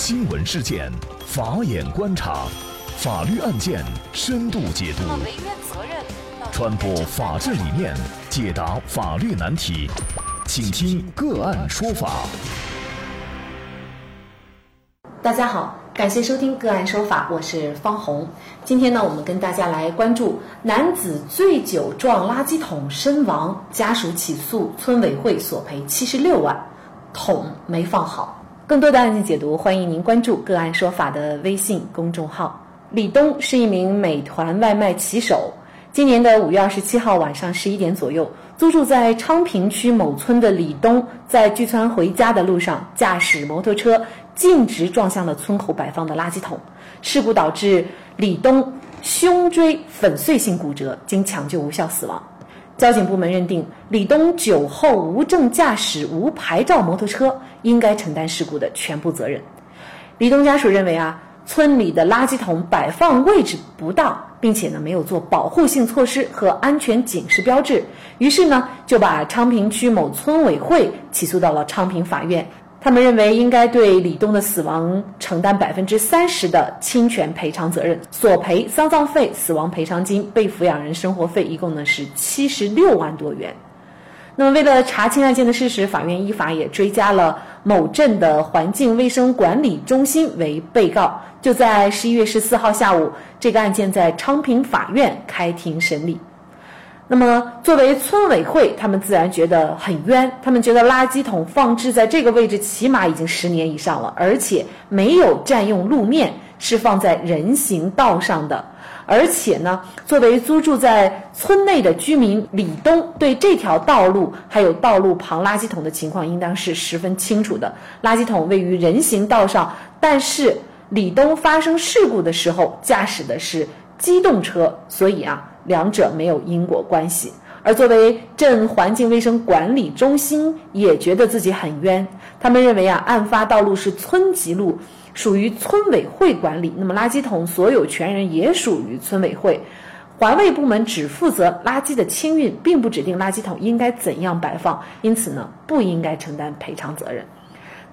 新闻事件，法眼观察，法律案件深度解读，传播法治理念，解答法律难题，请听个案说法。大家好，感谢收听个案说法，我是方红。今天呢，我们跟大家来关注男子醉酒撞垃圾桶身亡，家属起诉村委会索赔七十六万，桶没放好。更多的案件解读，欢迎您关注“个案说法”的微信公众号。李东是一名美团外卖骑手。今年的五月二十七号晚上十一点左右，租住在昌平区某村的李东，在聚餐回家的路上，驾驶摩托车径直撞向了村口摆放的垃圾桶。事故导致李东胸椎粉碎性骨折，经抢救无效死亡。交警部门认定，李东酒后无证驾驶无牌照摩托车，应该承担事故的全部责任。李东家属认为啊，村里的垃圾桶摆放位置不当，并且呢没有做保护性措施和安全警示标志，于是呢就把昌平区某村委会起诉到了昌平法院。他们认为应该对李东的死亡承担百分之三十的侵权赔偿责任，索赔丧葬费、死亡赔偿金、被抚养人生活费，一共呢是七十六万多元。那么，为了查清案件的事实，法院依法也追加了某镇的环境卫生管理中心为被告。就在十一月十四号下午，这个案件在昌平法院开庭审理。那么，作为村委会，他们自然觉得很冤。他们觉得垃圾桶放置在这个位置，起码已经十年以上了，而且没有占用路面，是放在人行道上的。而且呢，作为租住在村内的居民，李东对这条道路还有道路旁垃圾桶的情况，应当是十分清楚的。垃圾桶位于人行道上，但是李东发生事故的时候驾驶的是机动车，所以啊。两者没有因果关系，而作为镇环境卫生管理中心也觉得自己很冤。他们认为啊，案发道路是村级路，属于村委会管理，那么垃圾桶所有权人也属于村委会，环卫部门只负责垃圾的清运，并不指定垃圾桶应该怎样摆放，因此呢，不应该承担赔偿责任。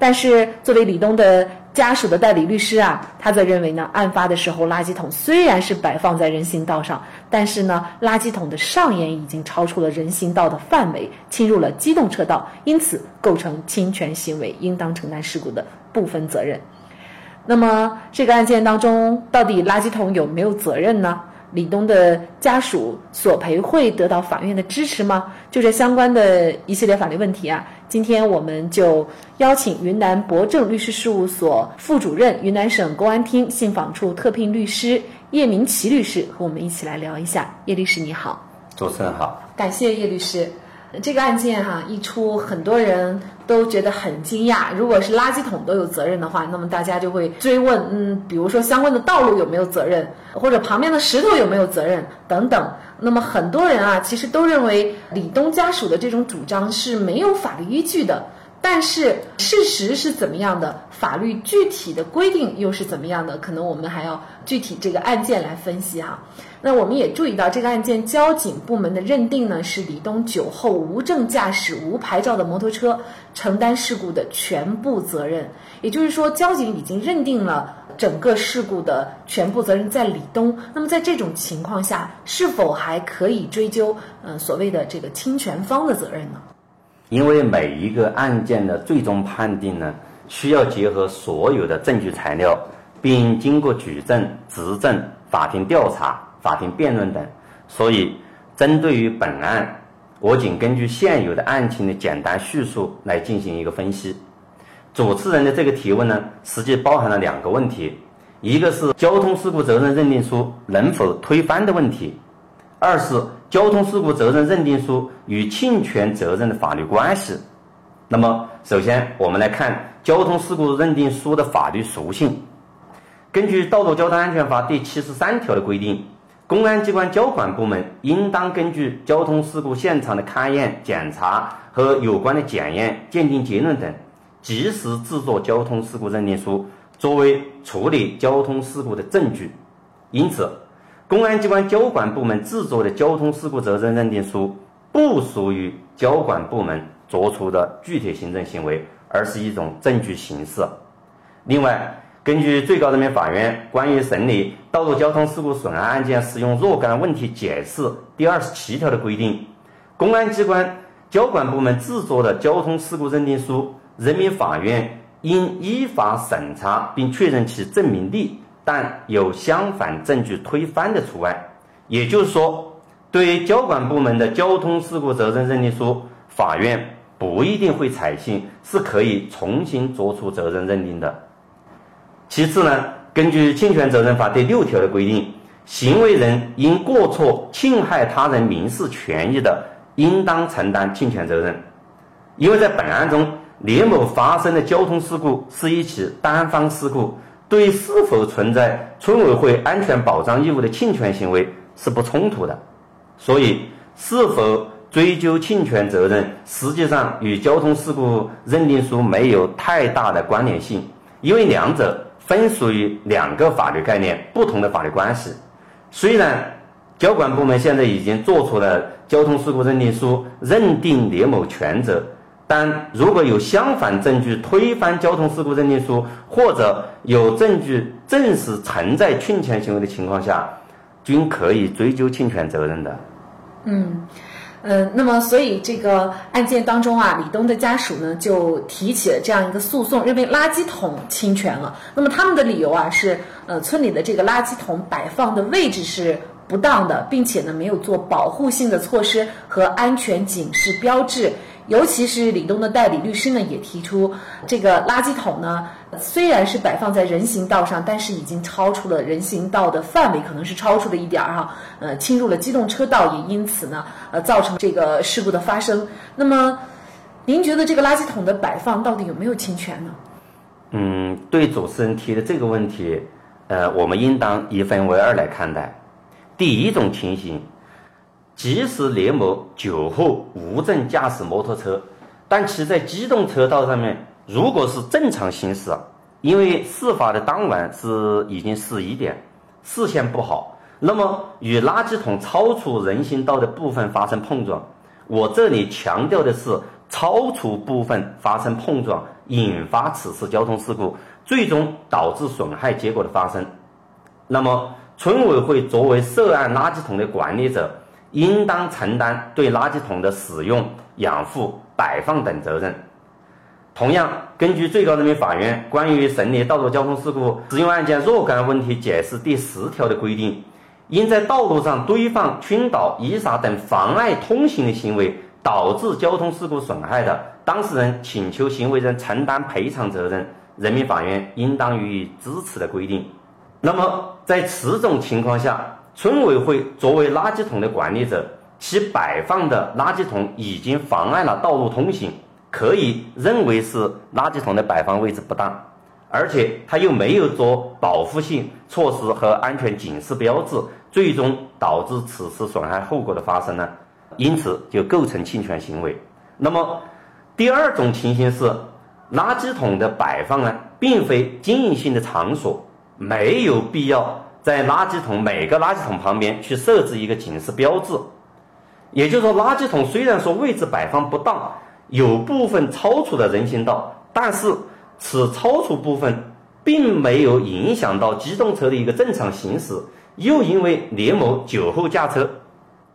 但是，作为李东的家属的代理律师啊，他则认为呢，案发的时候垃圾桶虽然是摆放在人行道上，但是呢，垃圾桶的上沿已经超出了人行道的范围，侵入了机动车道，因此构成侵权行为，应当承担事故的部分责任。那么，这个案件当中，到底垃圾桶有没有责任呢？李东的家属索赔会得到法院的支持吗？就这相关的一系列法律问题啊，今天我们就邀请云南博正律师事务所副主任、云南省公安厅信访处特聘律师叶明奇律师和我们一起来聊一下。叶律师你好，主持人好，感谢叶律师。这个案件哈一出，很多人都觉得很惊讶。如果是垃圾桶都有责任的话，那么大家就会追问，嗯，比如说相关的道路有没有责任，或者旁边的石头有没有责任等等。那么很多人啊，其实都认为李东家属的这种主张是没有法律依据的。但是事实是怎么样的？法律具体的规定又是怎么样的？可能我们还要具体这个案件来分析哈。那我们也注意到，这个案件交警部门的认定呢，是李东酒后无证驾驶无牌照的摩托车，承担事故的全部责任。也就是说，交警已经认定了整个事故的全部责任在李东。那么在这种情况下，是否还可以追究嗯所谓的这个侵权方的责任呢？因为每一个案件的最终判定呢，需要结合所有的证据材料，并经过举证、质证、法庭调查。法庭辩论等，所以针对于本案，我仅根据现有的案情的简单叙述来进行一个分析。主持人的这个提问呢，实际包含了两个问题：一个是交通事故责任认定书能否推翻的问题；二是交通事故责任认定书与侵权责任的法律关系。那么，首先我们来看交通事故认定书的法律属性。根据《道路交通安全法》第七十三条的规定。公安机关交管部门应当根据交通事故现场的勘验、检查和有关的检验、鉴定结论等，及时制作交通事故认定书，作为处理交通事故的证据。因此，公安机关交管部门制作的交通事故责任认定书不属于交管部门作出的具体行政行为，而是一种证据形式。另外，根据最高人民法院关于审理道路交通事故损害案件适用若干问题解释第二十七条的规定，公安机关交管部门制作的交通事故认定书，人民法院应依法审查并确认其证明力，但有相反证据推翻的除外。也就是说，对交管部门的交通事故责任认定书，法院不一定会采信，是可以重新作出责任认定的。其次呢，根据侵权责任法第六条的规定，行为人因过错侵害他人民事权益的，应当承担侵权责任。因为在本案中，李某发生的交通事故是一起单方事故，对是否存在村委会安全保障义务的侵权行为是不冲突的，所以是否追究侵权责任，实际上与交通事故认定书没有太大的关联性，因为两者。分属于两个法律概念，不同的法律关系。虽然交管部门现在已经做出了交通事故认定书，认定聂某全责，但如果有相反证据推翻交通事故认定书，或者有证据证实存在侵权行为的情况下，均可以追究侵权责任的。嗯。嗯，那么所以这个案件当中啊，李东的家属呢就提起了这样一个诉讼，认为垃圾桶侵权了。那么他们的理由啊是，呃，村里的这个垃圾桶摆放的位置是不当的，并且呢没有做保护性的措施和安全警示标志。尤其是李东的代理律师呢，也提出，这个垃圾桶呢，虽然是摆放在人行道上，但是已经超出了人行道的范围，可能是超出了一点儿哈，呃，侵入了机动车道，也因此呢，呃，造成这个事故的发生。那么，您觉得这个垃圾桶的摆放到底有没有侵权呢？嗯，对主持人提的这个问题，呃，我们应当一分为二来看待。第一种情形。即使聂某酒后无证驾驶摩托车，但其在机动车道上面如果是正常行驶，因为事发的当晚是已经十一点，视线不好，那么与垃圾桶超出人行道的部分发生碰撞，我这里强调的是超出部分发生碰撞，引发此次交通事故，最终导致损害结果的发生，那么村委会作为涉案垃圾桶的管理者。应当承担对垃圾桶的使用、养护、摆放等责任。同样，根据最高人民法院关于审理道路交通事故使用案件若干问题解释第十条的规定，因在道路上堆放、倾倒、遗撒等妨碍通行的行为导致交通事故损害的，当事人请求行为人承担赔偿责任，人民法院应当予以支持的规定。那么，在此种情况下，村委会作为垃圾桶的管理者，其摆放的垃圾桶已经妨碍了道路通行，可以认为是垃圾桶的摆放位置不当，而且他又没有做保护性措施和安全警示标志，最终导致此次损害后果的发生呢？因此就构成侵权行为。那么第二种情形是，垃圾桶的摆放呢，并非经营性的场所，没有必要。在垃圾桶每个垃圾桶旁边去设置一个警示标志，也就是说，垃圾桶虽然说位置摆放不当，有部分超出了人行道，但是此超出部分并没有影响到机动车的一个正常行驶。又因为聂某酒后驾车，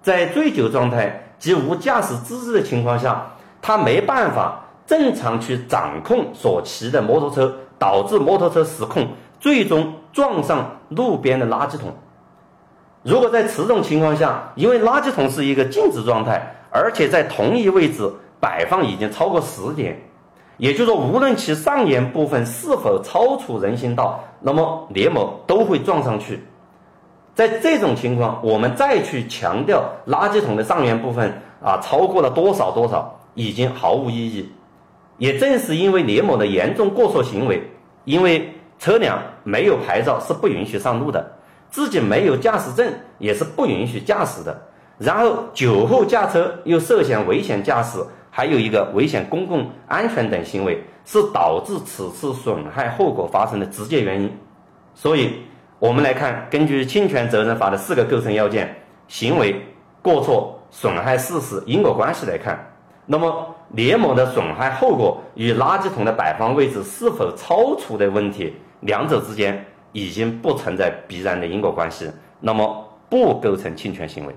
在醉酒状态及无驾驶资质的情况下，他没办法正常去掌控所骑的摩托车，导致摩托车失控。最终撞上路边的垃圾桶。如果在此种情况下，因为垃圾桶是一个静止状态，而且在同一位置摆放已经超过十点，也就是说，无论其上沿部分是否超出人行道，那么聂某都会撞上去。在这种情况，我们再去强调垃圾桶的上沿部分啊超过了多少多少，已经毫无意义。也正是因为聂某的严重过错行为，因为。车辆没有牌照是不允许上路的，自己没有驾驶证也是不允许驾驶的。然后酒后驾车又涉嫌危险驾驶，还有一个危险公共安全等行为，是导致此次损害后果发生的直接原因。所以，我们来看，根据侵权责任法的四个构成要件——行为、过错、损害事实、因果关系来看，那么裂膜的损害后果与垃圾桶的摆放位置是否超出的问题，两者之间已经不存在必然的因果关系，那么不构成侵权行为。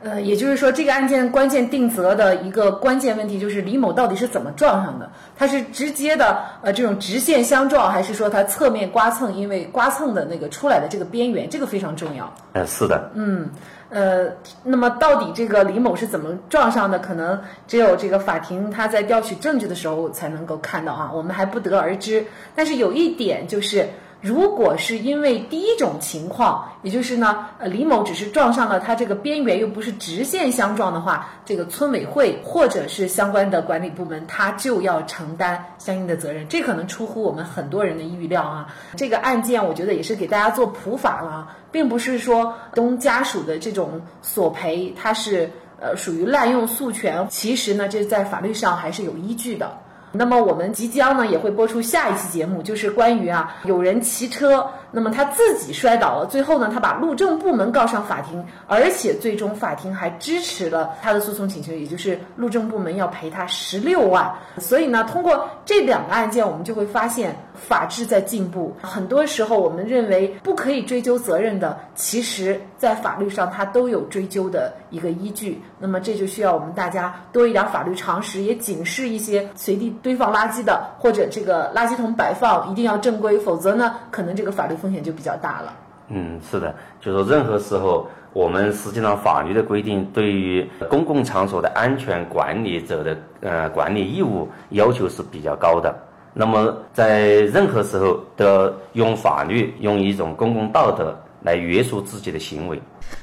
呃，也就是说，这个案件关键定责的一个关键问题就是李某到底是怎么撞上的？他是直接的呃这种直线相撞，还是说他侧面刮蹭？因为刮蹭的那个出来的这个边缘，这个非常重要。呃，是的。嗯，呃，那么到底这个李某是怎么撞上的？可能只有这个法庭他在调取证据的时候才能够看到啊，我们还不得而知。但是有一点就是。如果是因为第一种情况，也就是呢，呃，李某只是撞上了他这个边缘，又不是直线相撞的话，这个村委会或者是相关的管理部门，他就要承担相应的责任。这可能出乎我们很多人的预料啊。这个案件，我觉得也是给大家做普法了，并不是说东家属的这种索赔，它是呃属于滥用诉权。其实呢，这在法律上还是有依据的。那么我们即将呢也会播出下一期节目，就是关于啊有人骑车，那么他自己摔倒了，最后呢他把路政部门告上法庭，而且最终法庭还支持了他的诉讼请求，也就是路政部门要赔他十六万。所以呢，通过这两个案件，我们就会发现法治在进步。很多时候我们认为不可以追究责任的，其实在法律上它都有追究的一个依据。那么这就需要我们大家多一点法律常识，也警示一些随地。堆放垃圾的，或者这个垃圾桶摆放一定要正规，否则呢，可能这个法律风险就比较大了。嗯，是的，就说任何时候，我们实际上法律的规定对于公共场所的安全管理者的呃管理义务要求是比较高的。那么在任何时候都要用法律，用一种公共道德来约束自己的行为。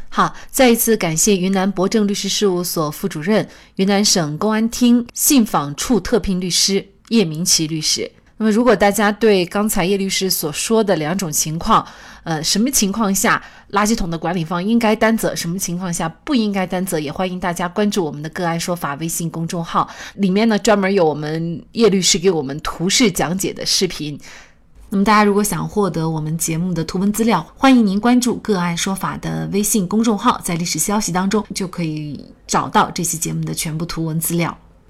好，再一次感谢云南博正律师事务所副主任、云南省公安厅信访处特聘律师叶明奇律师。那么，如果大家对刚才叶律师所说的两种情况，呃，什么情况下垃圾桶的管理方应该担责，什么情况下不应该担责，也欢迎大家关注我们的个案说法微信公众号，里面呢专门有我们叶律师给我们图示讲解的视频。那么大家如果想获得我们节目的图文资料，欢迎您关注“个案说法”的微信公众号，在历史消息当中就可以找到这期节目的全部图文资料。